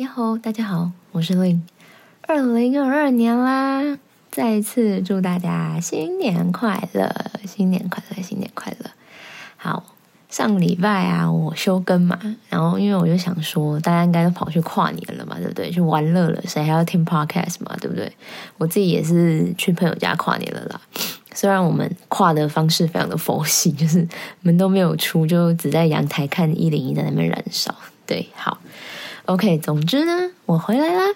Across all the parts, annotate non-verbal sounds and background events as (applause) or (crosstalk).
你好，大家好，我是 Lin。二零二二年啦，再一次祝大家新年快乐，新年快乐，新年快乐。好，上礼拜啊，我休更嘛，然后因为我就想说，大家应该都跑去跨年了嘛，对不对？去玩乐了，谁还要听 Podcast 嘛，对不对？我自己也是去朋友家跨年了啦。虽然我们跨的方式非常的佛系，(laughs) 就是门都没有出，就只在阳台看一零一在那边燃烧。对，好。OK，总之呢，我回来啦。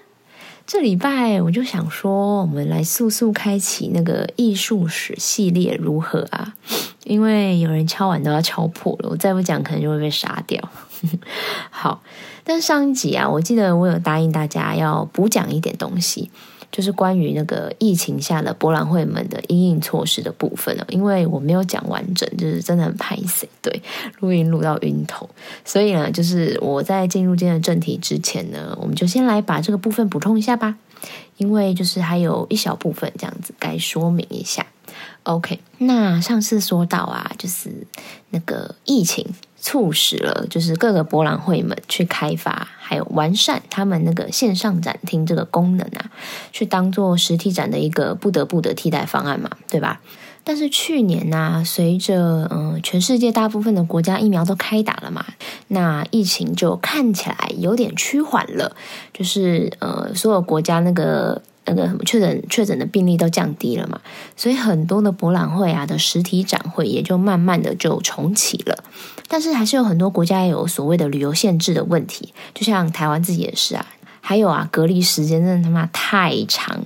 这礼拜我就想说，我们来速速开启那个艺术史系列如何啊？因为有人敲碗都要敲破了，我再不讲可能就会被杀掉。(laughs) 好，但上一集啊，我记得我有答应大家要补讲一点东西。就是关于那个疫情下的博览会们的应应措施的部分了，因为我没有讲完整，就是真的很拍死，对，录音录到晕头，所以呢，就是我在进入今天的正题之前呢，我们就先来把这个部分补充一下吧，因为就是还有一小部分这样子该说明一下。OK，那上次说到啊，就是那个疫情。促使了就是各个博览会们去开发，还有完善他们那个线上展厅这个功能啊，去当做实体展的一个不得不的替代方案嘛，对吧？但是去年呢，随着嗯全世界大部分的国家疫苗都开打了嘛，那疫情就看起来有点趋缓了，就是呃所有国家那个。那个什么确诊确诊的病例都降低了嘛，所以很多的博览会啊的实体展会也就慢慢的就重启了，但是还是有很多国家也有所谓的旅游限制的问题，就像台湾自己也是啊，还有啊隔离时间真的他妈太长，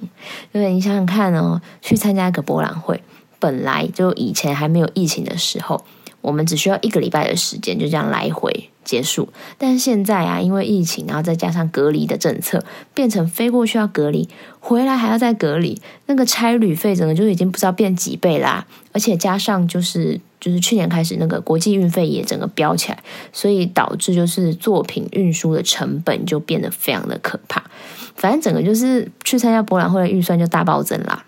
因为你想想看哦，去参加一个博览会，本来就以前还没有疫情的时候。我们只需要一个礼拜的时间，就这样来回结束。但是现在啊，因为疫情，然后再加上隔离的政策，变成飞过去要隔离，回来还要再隔离，那个差旅费整个就已经不知道变几倍啦。而且加上就是就是去年开始那个国际运费也整个飙起来，所以导致就是作品运输的成本就变得非常的可怕。反正整个就是去参加博览会的预算就大暴增啦。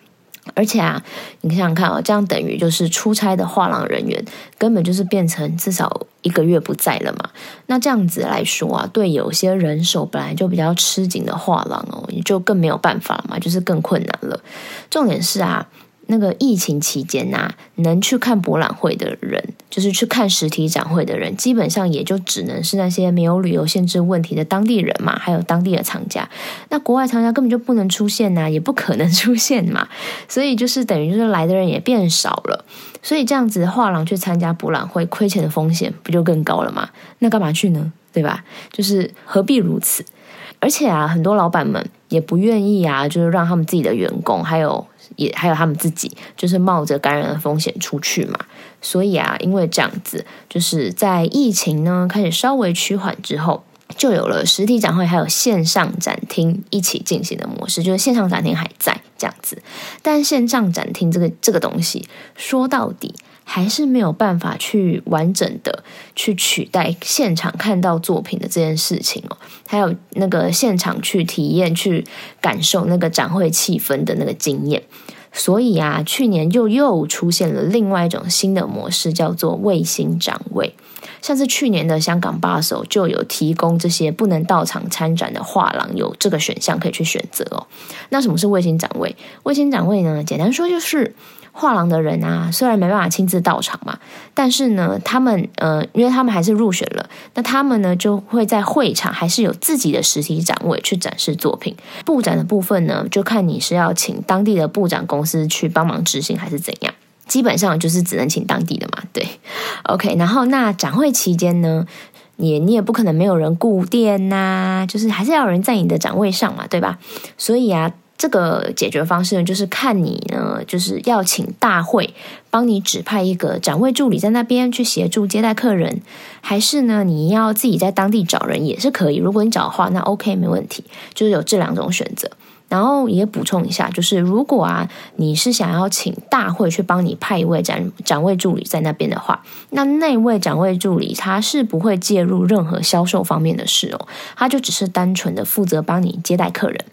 而且啊，你想想看哦，这样等于就是出差的画廊人员根本就是变成至少一个月不在了嘛。那这样子来说啊，对有些人手本来就比较吃紧的画廊哦，你就更没有办法嘛，就是更困难了。重点是啊。那个疫情期间呐，能去看博览会的人，就是去看实体展会的人，基本上也就只能是那些没有旅游限制问题的当地人嘛，还有当地的厂家。那国外厂家根本就不能出现呐，也不可能出现嘛，所以就是等于就是来的人也变少了。所以这样子画廊去参加博览会，亏钱的风险不就更高了吗？那干嘛去呢？对吧？就是何必如此？而且啊，很多老板们也不愿意啊，就是让他们自己的员工还有。也还有他们自己，就是冒着感染的风险出去嘛。所以啊，因为这样子，就是在疫情呢开始稍微趋缓之后，就有了实体展会还有线上展厅一起进行的模式。就是线上展厅还在这样子，但线上展厅这个这个东西，说到底。还是没有办法去完整的去取代现场看到作品的这件事情哦，还有那个现场去体验、去感受那个展会气氛的那个经验。所以啊，去年就又出现了另外一种新的模式，叫做卫星展位。像是去年的香港八手就有提供这些不能到场参展的画廊有这个选项可以去选择哦。那什么是卫星展位？卫星展位呢？简单说就是。画廊的人啊，虽然没办法亲自到场嘛，但是呢，他们呃，因为他们还是入选了，那他们呢就会在会场还是有自己的实体展位去展示作品。布展的部分呢，就看你是要请当地的布展公司去帮忙执行，还是怎样。基本上就是只能请当地的嘛，对。OK，然后那展会期间呢，你你也不可能没有人顾店呐，就是还是要有人在你的展位上嘛，对吧？所以啊。这个解决方式呢，就是看你呢，就是要请大会帮你指派一个展位助理在那边去协助接待客人，还是呢，你要自己在当地找人也是可以。如果你找的话，那 OK 没问题，就是有这两种选择。然后也补充一下，就是如果啊，你是想要请大会去帮你派一位展展位助理在那边的话，那那位展位助理他是不会介入任何销售方面的事哦，他就只是单纯的负责帮你接待客人，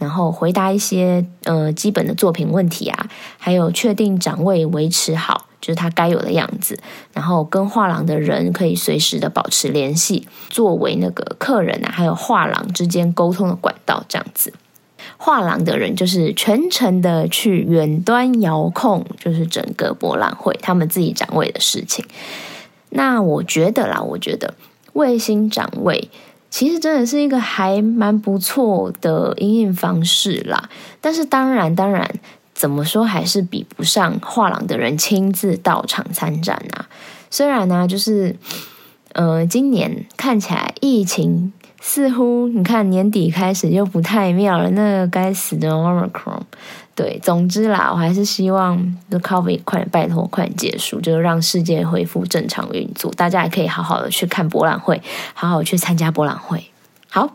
然后回答一些呃基本的作品问题啊，还有确定展位维持好。就是它该有的样子，然后跟画廊的人可以随时的保持联系，作为那个客人啊，还有画廊之间沟通的管道，这样子。画廊的人就是全程的去远端遥控，就是整个博览会他们自己展位的事情。那我觉得啦，我觉得卫星展位其实真的是一个还蛮不错的营运方式啦。但是当然，当然怎么说还是比不上画廊的人亲自到场参展啊。虽然呢，就是呃，今年看起来疫情。似乎你看年底开始就不太妙了，那个该死的 Omicron。对，总之啦，我还是希望 The COVID 快点拜托快点结束，就是让世界恢复正常运作，大家也可以好好的去看博览会，好好去参加博览会。好，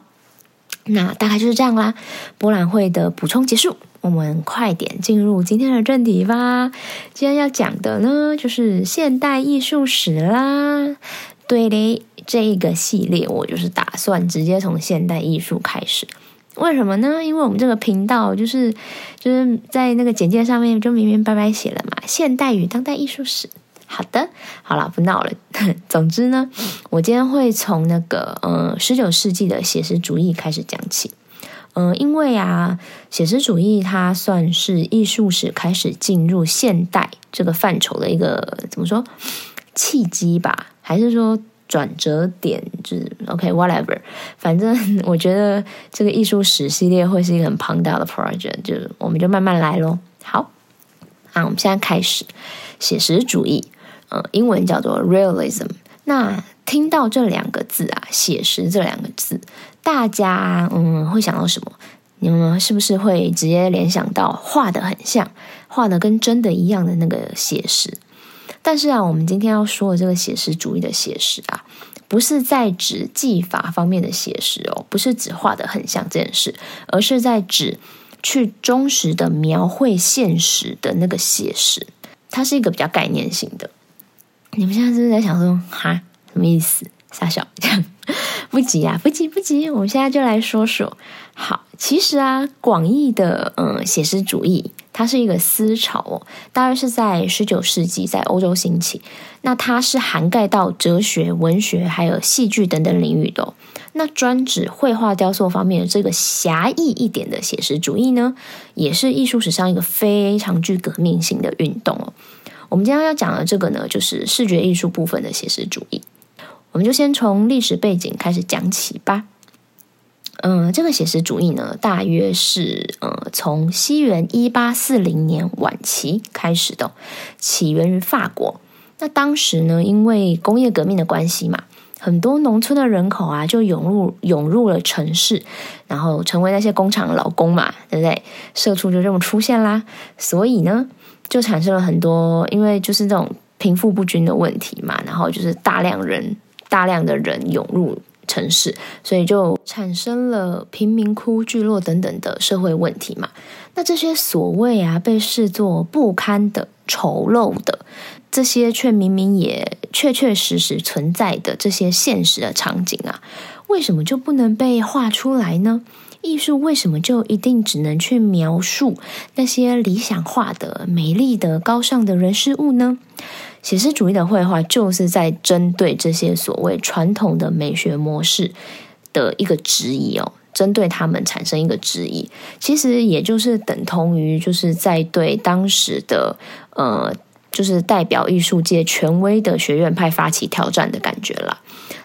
那大概就是这样啦。博览会的补充结束，我们快点进入今天的正题吧。今天要讲的呢，就是现代艺术史啦。对嘞，这一个系列我就是打算直接从现代艺术开始。为什么呢？因为我们这个频道就是就是在那个简介上面就明明白白写了嘛，现代与当代艺术史。好的，好了，不闹了。(laughs) 总之呢，我今天会从那个呃十九世纪的写实主义开始讲起。嗯，因为啊，写实主义它算是艺术史开始进入现代这个范畴的一个怎么说契机吧。还是说转折点，就是 OK，whatever，反正 (laughs) 我觉得这个艺术史系列会是一个很庞大的 project，就是我们就慢慢来咯。好，啊，我们现在开始写实主义，呃，英文叫做 realism。那听到这两个字啊，写实这两个字，大家嗯会想到什么？你们是不是会直接联想到画的很像，画的跟真的一样的那个写实？但是啊，我们今天要说的这个写实主义的写实啊，不是在指技法方面的写实哦，不是指画的很像这件事，而是在指去忠实的描绘现实的那个写实，它是一个比较概念性的。你们现在是不是在想说，哈，什么意思？傻笑，这样不急啊，不急不急，我们现在就来说说。好，其实啊，广义的嗯写实主义。它是一个思潮哦，大约是在十九世纪在欧洲兴起。那它是涵盖到哲学、文学还有戏剧等等领域的。那专指绘画、雕塑方面的这个狭义一点的写实主义呢，也是艺术史上一个非常具革命性的运动哦。我们今天要讲的这个呢，就是视觉艺术部分的写实主义。我们就先从历史背景开始讲起吧。嗯，这个写实主义呢，大约是呃从西元一八四零年晚期开始的，起源于法国。那当时呢，因为工业革命的关系嘛，很多农村的人口啊就涌入涌入了城市，然后成为那些工厂老工嘛，对不对？社畜就这么出现啦。所以呢，就产生了很多，因为就是这种贫富不均的问题嘛，然后就是大量人大量的人涌入。城市，所以就产生了贫民窟、聚落等等的社会问题嘛。那这些所谓啊被视作不堪的、丑陋的，这些却明明也确确实实存在的这些现实的场景啊，为什么就不能被画出来呢？艺术为什么就一定只能去描述那些理想化的、美丽的、高尚的人事物呢？写实主义的绘画就是在针对这些所谓传统的美学模式的一个质疑哦，针对他们产生一个质疑，其实也就是等同于就是在对当时的呃，就是代表艺术界权威的学院派发起挑战的感觉了。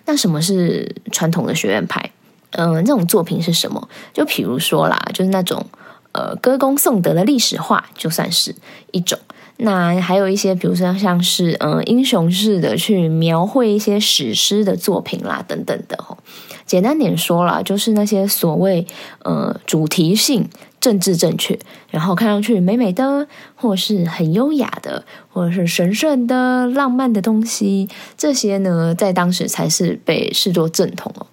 那什么是传统的学院派？嗯，那种作品是什么？就比如说啦，就是那种呃歌功颂德的历史画，就算是一种。那还有一些，比如说像是嗯英雄式的去描绘一些史诗的作品啦，等等的吼。简单点说啦，就是那些所谓呃主题性、政治正确，然后看上去美美的，或是很优雅的，或者是神圣的、浪漫的东西，这些呢，在当时才是被视作正统哦。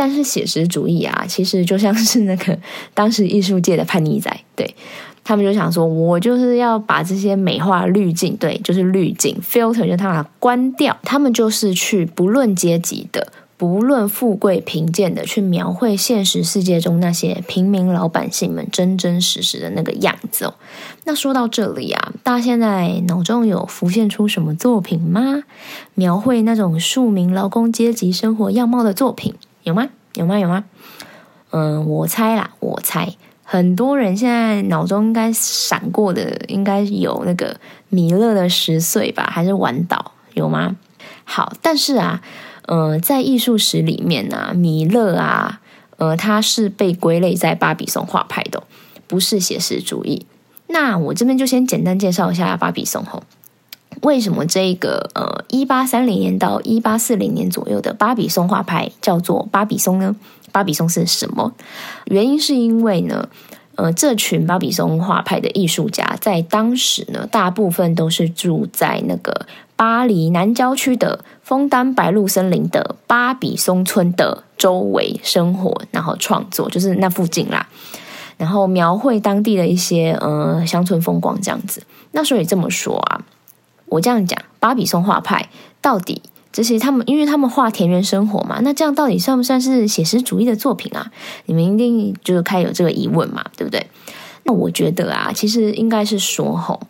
但是写实主义啊，其实就像是那个当时艺术界的叛逆仔，对。他们就想说，我就是要把这些美化滤镜，对，就是滤镜 filter，就他把它关掉。他们就是去不论阶级的、不论富贵贫贱的去描绘现实世界中那些平民老百姓们真真实实的那个样子哦。那说到这里啊，大家现在脑中有浮现出什么作品吗？描绘那种庶民劳工阶级生活样貌的作品有吗？有吗？有吗？嗯，我猜啦，我猜。很多人现在脑中应该闪过的，应该有那个米勒的十岁吧，还是晚岛有吗？好，但是啊，呃，在艺术史里面呢，米勒啊，呃，他是被归类在巴比松画派的，不是写实主义。那我这边就先简单介绍一下巴比松吼，为什么这个呃一八三零年到一八四零年左右的巴比松画派叫做巴比松呢？巴比松是什么？原因是因为呢，呃，这群巴比松画派的艺术家在当时呢，大部分都是住在那个巴黎南郊区的枫丹白露森林的巴比松村的周围生活，然后创作就是那附近啦，然后描绘当地的一些呃乡村风光这样子。那所以这么说啊，我这样讲，巴比松画派到底？这些他们，因为他们画田园生活嘛，那这样到底算不算是写实主义的作品啊？你们一定就是开有这个疑问嘛，对不对？那我觉得啊，其实应该是说吼，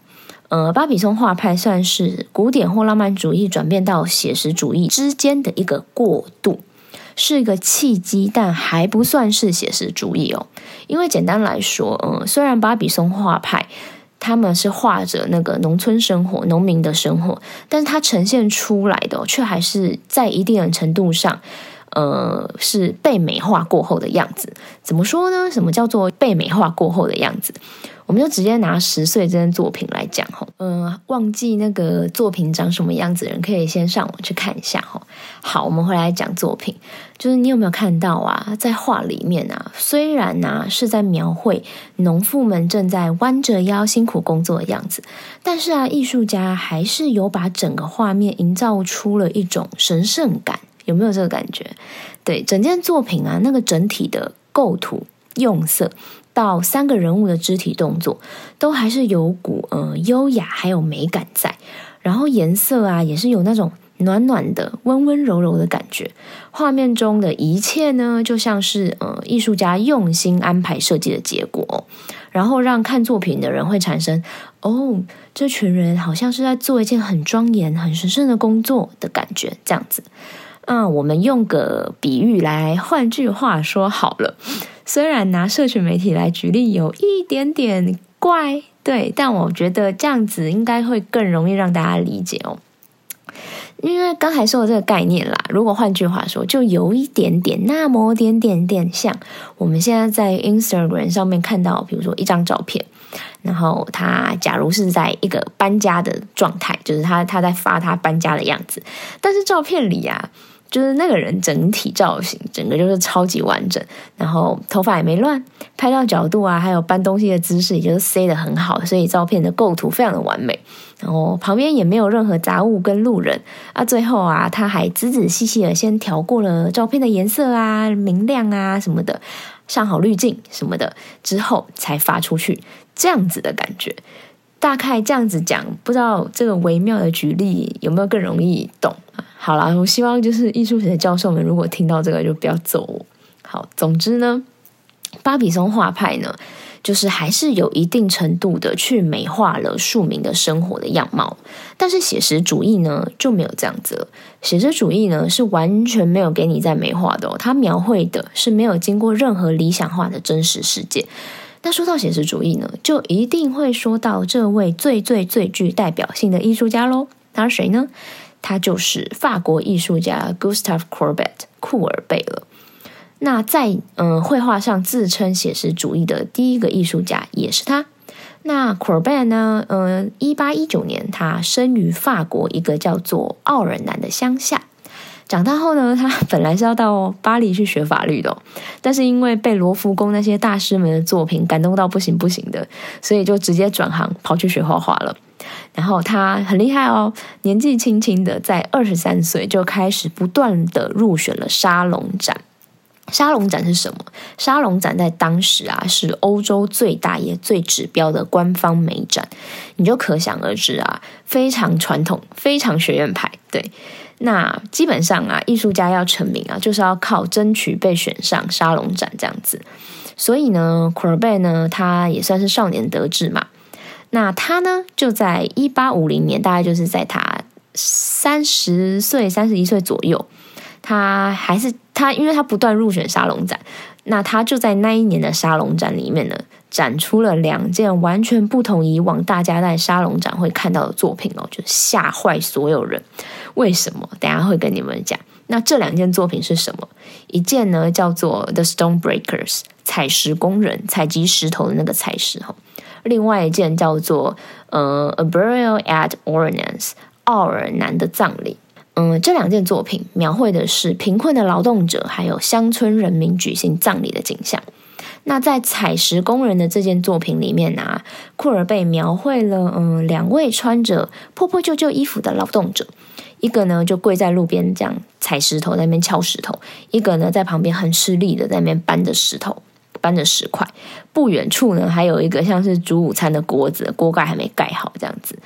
呃，巴比松画派算是古典或浪漫主义转变到写实主义之间的一个过渡，是一个契机，但还不算是写实主义哦。因为简单来说，嗯，虽然巴比松画派。他们是画着那个农村生活、农民的生活，但是它呈现出来的却还是在一定的程度上，呃，是被美化过后的样子。怎么说呢？什么叫做被美化过后的样子？我们就直接拿十岁这件作品来讲哈，嗯，忘记那个作品长什么样子的人，可以先上网去看一下哈。好，我们回来讲作品，就是你有没有看到啊？在画里面啊，虽然呢是在描绘农妇们正在弯着腰辛苦工作的样子，但是啊，艺术家还是有把整个画面营造出了一种神圣感，有没有这个感觉？对，整件作品啊，那个整体的构图用色。到三个人物的肢体动作，都还是有股呃优雅还有美感在，然后颜色啊也是有那种暖暖的、温温柔柔的感觉。画面中的一切呢，就像是呃艺术家用心安排设计的结果，然后让看作品的人会产生哦，这群人好像是在做一件很庄严、很神圣的工作的感觉，这样子。那我们用个比喻来，换句话说好了。虽然拿社群媒体来举例有一点点怪，对，但我觉得这样子应该会更容易让大家理解哦。因为刚才说的这个概念啦，如果换句话说，就有一点点那么点点点像我们现在在 Instagram 上面看到，比如说一张照片，然后他假如是在一个搬家的状态，就是他他在发他搬家的样子，但是照片里啊。就是那个人整体造型，整个就是超级完整，然后头发也没乱，拍照角度啊，还有搬东西的姿势，也就是塞的很好，所以照片的构图非常的完美。然后旁边也没有任何杂物跟路人啊。最后啊，他还仔仔细细的先调过了照片的颜色啊、明亮啊什么的，上好滤镜什么的之后才发出去，这样子的感觉。大概这样子讲，不知道这个微妙的举例有没有更容易懂？好啦，我希望就是艺术史的教授们，如果听到这个就不要揍我。好，总之呢，巴比松画派呢，就是还是有一定程度的去美化了庶民的生活的样貌，但是写实主义呢就没有这样子了。写实主义呢是完全没有给你在美化的哦，它描绘的是没有经过任何理想化的真实世界。那说到写实主义呢，就一定会说到这位最最最具代表性的艺术家喽。他是谁呢？他就是法国艺术家 Gustave Courbet 库尔贝了。那在嗯绘画上自称写实主义的第一个艺术家也是他。那 Courbet 呢？嗯，一八一九年他生于法国一个叫做奥尔南的乡下。长大后呢，他本来是要到巴黎去学法律的，但是因为被罗浮宫那些大师们的作品感动到不行不行的，所以就直接转行跑去学画画了。然后他很厉害哦，年纪轻轻的，在二十三岁就开始不断的入选了沙龙展。沙龙展是什么？沙龙展在当时啊，是欧洲最大也最指标的官方美展，你就可想而知啊，非常传统，非常学院派。对。那基本上啊，艺术家要成名啊，就是要靠争取被选上沙龙展这样子。所以呢，库尔贝呢，他也算是少年得志嘛。那他呢，就在一八五零年，大概就是在他三十岁、三十一岁左右，他还是他，因为他不断入选沙龙展，那他就在那一年的沙龙展里面呢。展出了两件完全不同以往大家在沙龙展会看到的作品哦，就吓坏所有人。为什么？等下会跟你们讲。那这两件作品是什么？一件呢叫做《The Stone Breakers》采石工人采集石头的那个采石哈。另外一件叫做呃《A Burial at Ornans》奥尔南的葬礼。嗯，这两件作品描绘的是贫困的劳动者还有乡村人民举行葬礼的景象。那在采石工人的这件作品里面呢，库尔贝描绘了嗯两位穿着破破旧旧衣服的劳动者，一个呢就跪在路边这样采石头在那边敲石头，一个呢在旁边很吃力的在那边搬着石头搬着石块，不远处呢还有一个像是煮午餐的锅子，锅盖还没盖好这样子。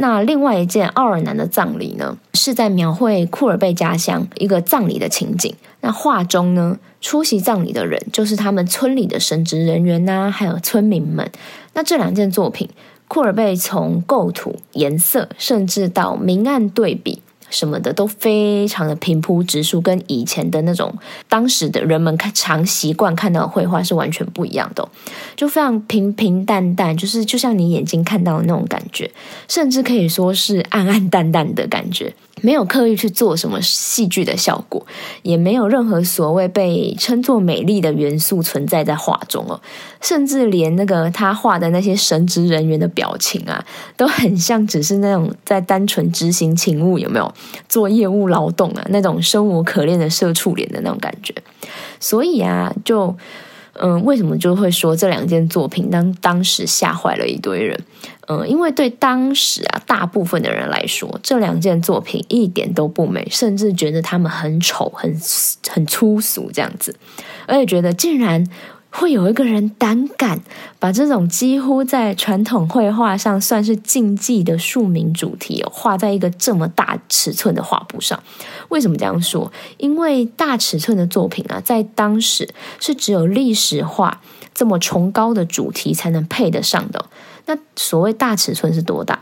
那另外一件奥尔南的葬礼呢，是在描绘库尔贝家乡一个葬礼的情景。那画中呢，出席葬礼的人就是他们村里的神职人员呐，还有村民们。那这两件作品，库尔贝从构图、颜色，甚至到明暗对比。什么的都非常的平铺直述，跟以前的那种当时的人们看常习惯看到的绘画是完全不一样的，就非常平平淡淡，就是就像你眼睛看到的那种感觉，甚至可以说是暗暗淡淡的感觉。没有刻意去做什么戏剧的效果，也没有任何所谓被称作美丽的元素存在在画中哦，甚至连那个他画的那些神职人员的表情啊，都很像只是那种在单纯执行勤务，有没有做业务劳动啊那种生无可恋的社畜脸的那种感觉？所以啊，就。嗯，为什么就会说这两件作品当当时吓坏了一堆人？嗯，因为对当时啊大部分的人来说，这两件作品一点都不美，甚至觉得他们很丑、很很粗俗这样子，而且觉得竟然。会有一个人胆敢把这种几乎在传统绘画上算是禁忌的庶民主题画在一个这么大尺寸的画布上？为什么这样说？因为大尺寸的作品啊，在当时是只有历史画这么崇高的主题才能配得上的。那所谓大尺寸是多大？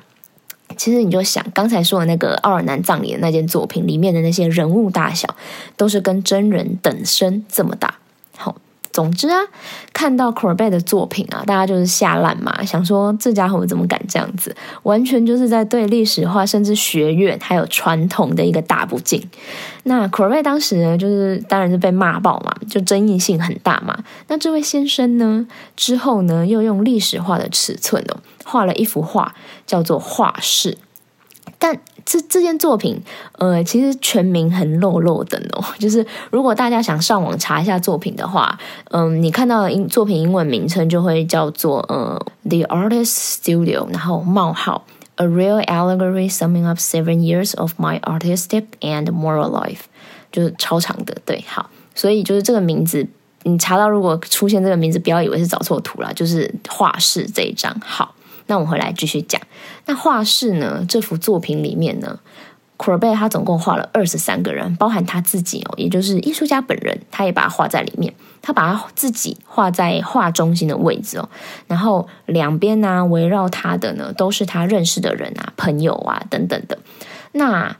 其实你就想刚才说的那个奥尔南葬礼的那件作品里面的那些人物大小，都是跟真人等身这么大。总之啊，看到 c o r b e t 的作品啊，大家就是吓烂嘛，想说这家伙怎么敢这样子？完全就是在对历史化，甚至学院还有传统的一个大不敬。那 c o r b e t 当时呢，就是当然是被骂爆嘛，就争议性很大嘛。那这位先生呢，之后呢，又用历史化的尺寸哦，画了一幅画，叫做《画室》，但。这这件作品，呃，其实全名很漏漏的哦。(laughs) 就是如果大家想上网查一下作品的话，嗯，你看到英作品英文名称就会叫做呃，The Artist Studio，然后冒号 A Real Allegory Summing Up Seven Years of My Artistic and Moral Life，就是超长的。对，好，所以就是这个名字，你查到如果出现这个名字，不要以为是找错图了，就是画室这一张。好。那我们回来继续讲。那画室呢？这幅作品里面呢，库尔贝他总共画了二十三个人，包含他自己哦，也就是艺术家本人，他也把他画在里面。他把他自己画在画中心的位置哦，然后两边呢围绕他的呢都是他认识的人啊、朋友啊等等的。那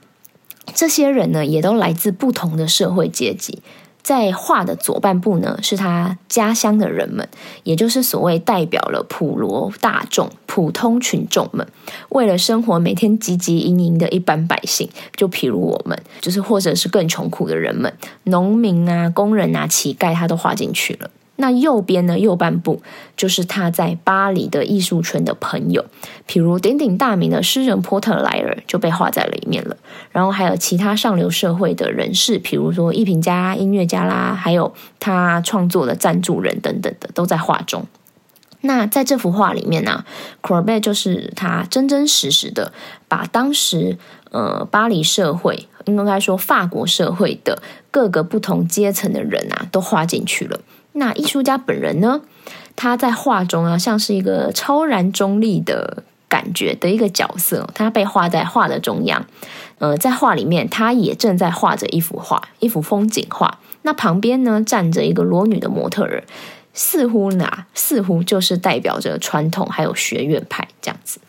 这些人呢，也都来自不同的社会阶级。在画的左半部呢，是他家乡的人们，也就是所谓代表了普罗大众、普通群众们，为了生活每天汲汲营营的一般百姓，就譬如我们，就是或者是更穷苦的人们，农民啊、工人啊、乞丐，他都画进去了。那右边呢？右半部就是他在巴黎的艺术圈的朋友，譬如鼎鼎大名的诗人波特莱尔就被画在里面了。然后还有其他上流社会的人士，比如说艺评家、音乐家啦，还有他创作的赞助人等等的，都在画中。那在这幅画里面呢 c o r b e 就是他真真实实的把当时呃巴黎社会，应该说法国社会的各个不同阶层的人啊，都画进去了。那艺术家本人呢？他在画中啊，像是一个超然中立的感觉的一个角色，他被画在画的中央。呃，在画里面，他也正在画着一幅画，一幅风景画。那旁边呢，站着一个裸女的模特儿，似乎呢，似乎就是代表着传统还有学院派这样子。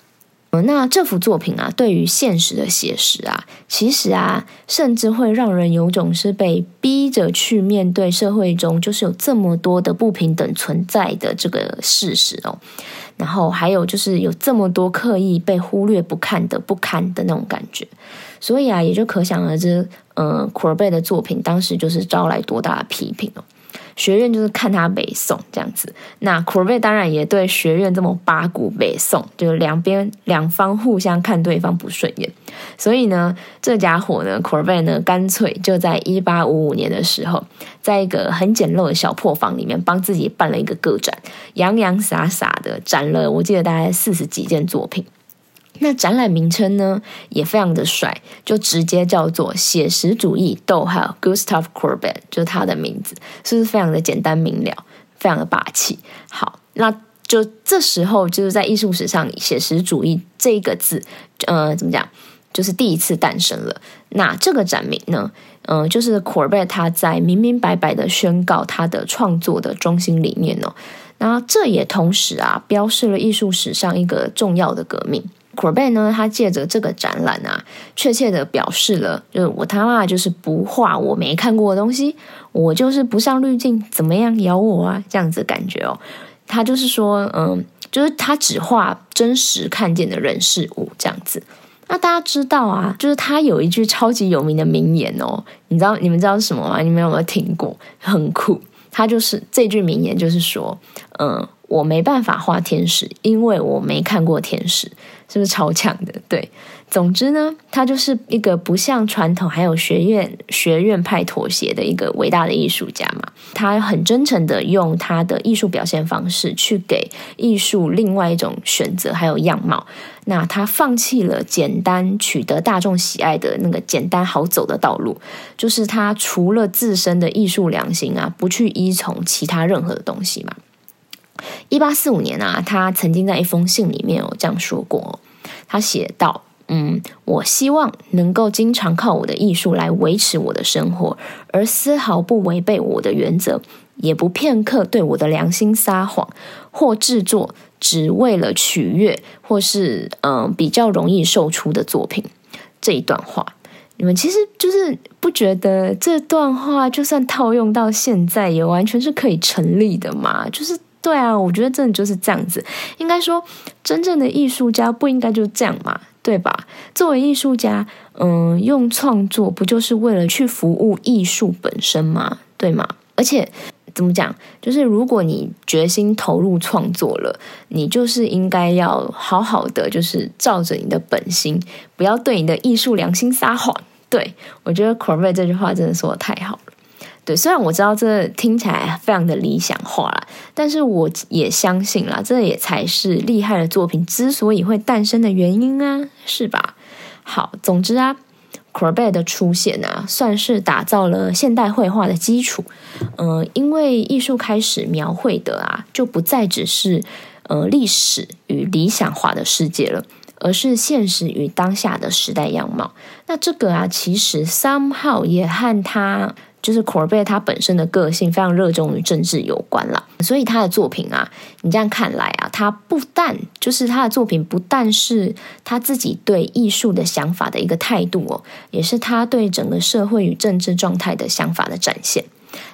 那这幅作品啊，对于现实的写实啊，其实啊，甚至会让人有种是被逼着去面对社会中就是有这么多的不平等存在的这个事实哦。然后还有就是有这么多刻意被忽略不看的不堪的那种感觉，所以啊，也就可想而知，嗯，库尔贝的作品当时就是招来多大的批评哦。学院就是看他北宋这样子，那 c o r b e 当然也对学院这么八股北宋，就是两边两方互相看对方不顺眼，所以呢，这家伙呢 c o r b e 呢，干脆就在一八五五年的时候，在一个很简陋的小破房里面，帮自己办了一个个展，洋洋洒洒的展了，我记得大概四十几件作品。那展览名称呢也非常的帅，就直接叫做写实主义逗号 Gustav Corbett 就是他的名字，是不是非常的简单明了，非常的霸气？好，那就这时候就是在艺术史上，写实主义这个字，呃，怎么讲，就是第一次诞生了。那这个展名呢，嗯，就是 c o r b e t 他在明明白白的宣告他的创作的中心理念哦。那这也同时啊，标示了艺术史上一个重要的革命。C o r b e 呢，他借着这个展览啊，确切的表示了，就是我他妈就是不画我没看过的东西，我就是不上滤镜，怎么样咬我啊？这样子感觉哦，他就是说，嗯，就是他只画真实看见的人事物这样子。那大家知道啊，就是他有一句超级有名的名言哦，你知道你们知道是什么吗？你们有没有听过？很酷，他就是这句名言，就是说，嗯。我没办法画天使，因为我没看过天使，是不是超强的？对，总之呢，他就是一个不向传统还有学院学院派妥协的一个伟大的艺术家嘛。他很真诚的用他的艺术表现方式去给艺术另外一种选择还有样貌。那他放弃了简单取得大众喜爱的那个简单好走的道路，就是他除了自身的艺术良心啊，不去依从其他任何的东西嘛。一八四五年啊，他曾经在一封信里面有这样说过，他写道：“嗯，我希望能够经常靠我的艺术来维持我的生活，而丝毫不违背我的原则，也不片刻对我的良心撒谎，或制作只为了取悦或是嗯比较容易售出的作品。”这一段话，你们其实就是不觉得这段话就算套用到现在，也完全是可以成立的嘛？就是。对啊，我觉得真的就是这样子。应该说，真正的艺术家不应该就这样嘛，对吧？作为艺术家，嗯，用创作不就是为了去服务艺术本身吗？对吗？而且怎么讲，就是如果你决心投入创作了，你就是应该要好好的，就是照着你的本心，不要对你的艺术良心撒谎。对我觉得 c o r b e 这句话真的说的太好。对，虽然我知道这听起来非常的理想化啦，但是我也相信啦，这也才是厉害的作品之所以会诞生的原因啊，是吧？好，总之啊 c o r b e t 的出现啊，算是打造了现代绘画的基础。嗯，因为艺术开始描绘的啊，就不再只是呃历史与理想化的世界了，而是现实与当下的时代样貌。那这个啊，其实 somehow 也和他。就是 Corbett 他本身的个性非常热衷于政治有关啦，所以他的作品啊，你这样看来啊，他不但就是他的作品不但是他自己对艺术的想法的一个态度哦，也是他对整个社会与政治状态的想法的展现。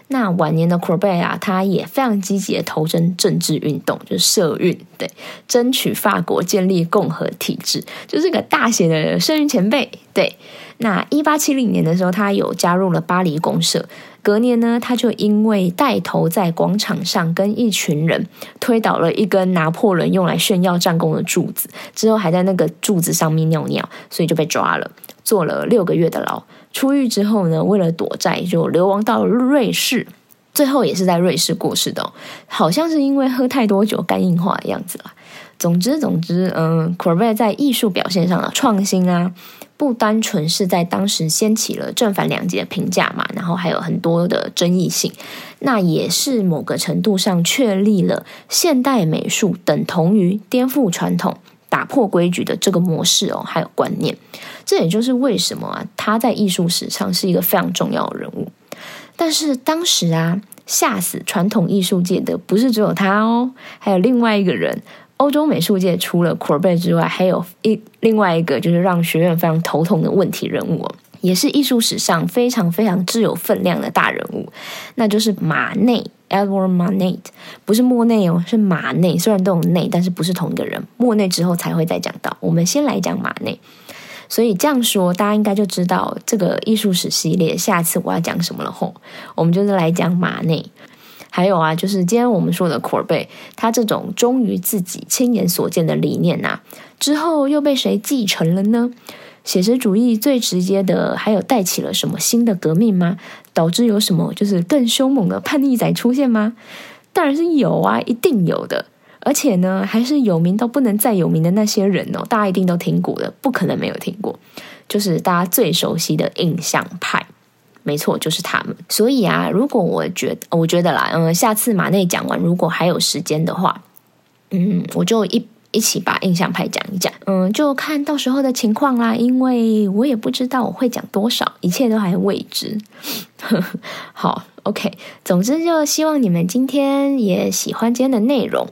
那晚年的 c o r b e 啊，他也非常积极的投身政治运动，就是社运，对，争取法国建立共和体制，就是个大写的社运前辈，对。那一八七零年的时候，他有加入了巴黎公社。隔年呢，他就因为带头在广场上跟一群人推倒了一根拿破仑用来炫耀战功的柱子，之后还在那个柱子上面尿尿，所以就被抓了，坐了六个月的牢。出狱之后呢，为了躲债，就流亡到瑞士，最后也是在瑞士过世的，好像是因为喝太多酒肝硬化的样子啦。总之，总之，嗯 c o r b e 在艺术表现上的创新啊。不单纯是在当时掀起了正反两极的评价嘛，然后还有很多的争议性，那也是某个程度上确立了现代美术等同于颠覆传统、打破规矩的这个模式哦，还有观念。这也就是为什么啊，他在艺术史上是一个非常重要的人物。但是当时啊，吓死传统艺术界的不是只有他哦，还有另外一个人。欧洲美术界除了库尔贝之外，还有一另外一个就是让学院非常头痛的问题人物，也是艺术史上非常非常具有分量的大人物，那就是马内 （Edward Manet），不是莫内哦，是马内。虽然都有内，但是不是同一个人。莫内之后才会再讲到，我们先来讲马内。所以这样说，大家应该就知道这个艺术史系列下次我要讲什么了吼。我们就是来讲马内。还有啊，就是今天我们说的库尔贝，他这种忠于自己亲眼所见的理念呐，之后又被谁继承了呢？写实主义最直接的，还有带起了什么新的革命吗？导致有什么就是更凶猛的叛逆仔出现吗？当然是有啊，一定有的。而且呢，还是有名到不能再有名的那些人哦，大家一定都听过的，不可能没有听过，就是大家最熟悉的印象派。没错，就是他们。所以啊，如果我觉得，我觉得啦，嗯，下次马内讲完，如果还有时间的话，嗯，我就一一起把印象派讲一讲。嗯，就看到时候的情况啦，因为我也不知道我会讲多少，一切都还未知。(laughs) 好，OK，总之就希望你们今天也喜欢今天的内容。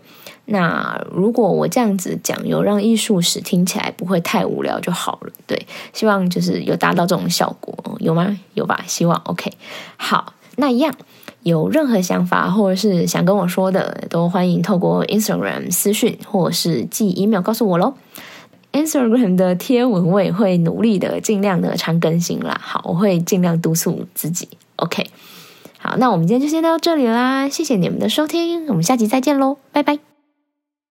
那如果我这样子讲，有让艺术史听起来不会太无聊就好了。对，希望就是有达到这种效果，有吗？有吧？希望 OK。好，那一样有任何想法或者是想跟我说的，都欢迎透过 Instagram 私讯或者是寄 email 告诉我喽。Instagram 的贴文我也会努力的，尽量的常更新啦。好，我会尽量督促自己。OK。好，那我们今天就先到这里啦，谢谢你们的收听，我们下集再见喽，拜拜。